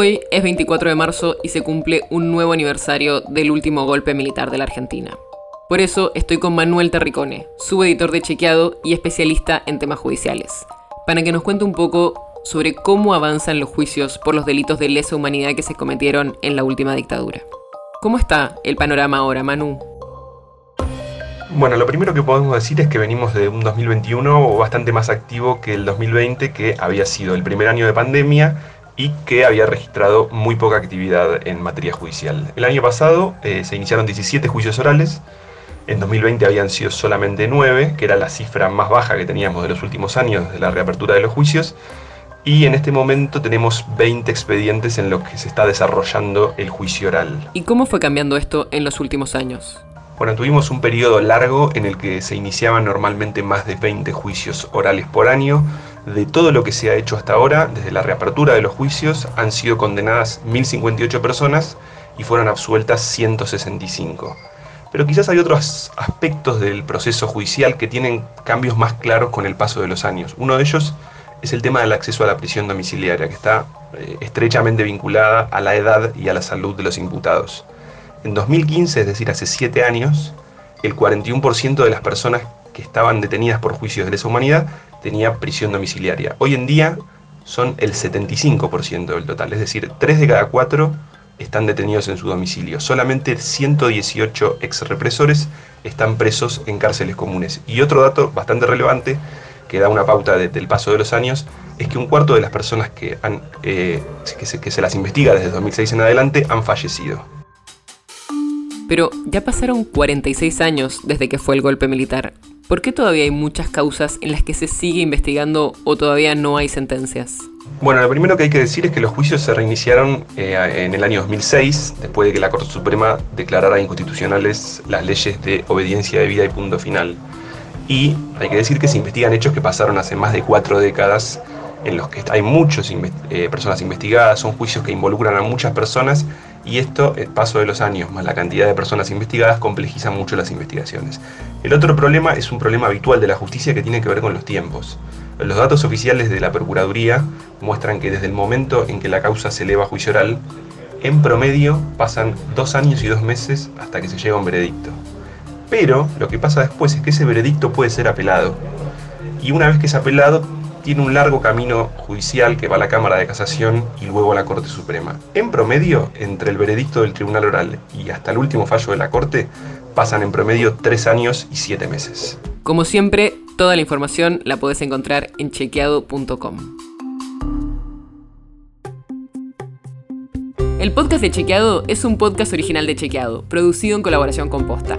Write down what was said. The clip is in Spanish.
Hoy es 24 de marzo y se cumple un nuevo aniversario del último golpe militar de la Argentina. Por eso estoy con Manuel Terricone, subeditor de Chequeado y especialista en temas judiciales, para que nos cuente un poco sobre cómo avanzan los juicios por los delitos de lesa humanidad que se cometieron en la última dictadura. ¿Cómo está el panorama ahora, Manu? Bueno, lo primero que podemos decir es que venimos de un 2021 bastante más activo que el 2020, que había sido el primer año de pandemia y que había registrado muy poca actividad en materia judicial. El año pasado eh, se iniciaron 17 juicios orales, en 2020 habían sido solamente 9, que era la cifra más baja que teníamos de los últimos años de la reapertura de los juicios, y en este momento tenemos 20 expedientes en los que se está desarrollando el juicio oral. ¿Y cómo fue cambiando esto en los últimos años? Bueno, tuvimos un periodo largo en el que se iniciaban normalmente más de 20 juicios orales por año, de todo lo que se ha hecho hasta ahora, desde la reapertura de los juicios, han sido condenadas 1.058 personas y fueron absueltas 165. Pero quizás hay otros aspectos del proceso judicial que tienen cambios más claros con el paso de los años. Uno de ellos es el tema del acceso a la prisión domiciliaria, que está eh, estrechamente vinculada a la edad y a la salud de los imputados. En 2015, es decir, hace 7 años, el 41% de las personas que estaban detenidas por juicios de lesa humanidad tenía prisión domiciliaria. Hoy en día son el 75% del total, es decir, 3 de cada 4 están detenidos en su domicilio. Solamente 118 ex represores están presos en cárceles comunes. Y otro dato bastante relevante que da una pauta del paso de los años es que un cuarto de las personas que, eh, se, que se las investiga desde 2006 en adelante han fallecido. Pero ya pasaron 46 años desde que fue el golpe militar. ¿Por qué todavía hay muchas causas en las que se sigue investigando o todavía no hay sentencias? Bueno, lo primero que hay que decir es que los juicios se reiniciaron eh, en el año 2006, después de que la Corte Suprema declarara inconstitucionales las leyes de obediencia de vida y punto final. Y hay que decir que se investigan hechos que pasaron hace más de cuatro décadas en los que hay muchas eh, personas investigadas, son juicios que involucran a muchas personas y esto, el paso de los años más la cantidad de personas investigadas, complejiza mucho las investigaciones. El otro problema es un problema habitual de la justicia que tiene que ver con los tiempos. Los datos oficiales de la Procuraduría muestran que desde el momento en que la causa se eleva a juicio oral, en promedio pasan dos años y dos meses hasta que se llega a un veredicto. Pero lo que pasa después es que ese veredicto puede ser apelado. Y una vez que es apelado, tiene un largo camino judicial que va a la Cámara de Casación y luego a la Corte Suprema. En promedio, entre el veredicto del Tribunal Oral y hasta el último fallo de la Corte, pasan en promedio tres años y siete meses. Como siempre, toda la información la puedes encontrar en chequeado.com. El podcast de Chequeado es un podcast original de Chequeado, producido en colaboración con Posta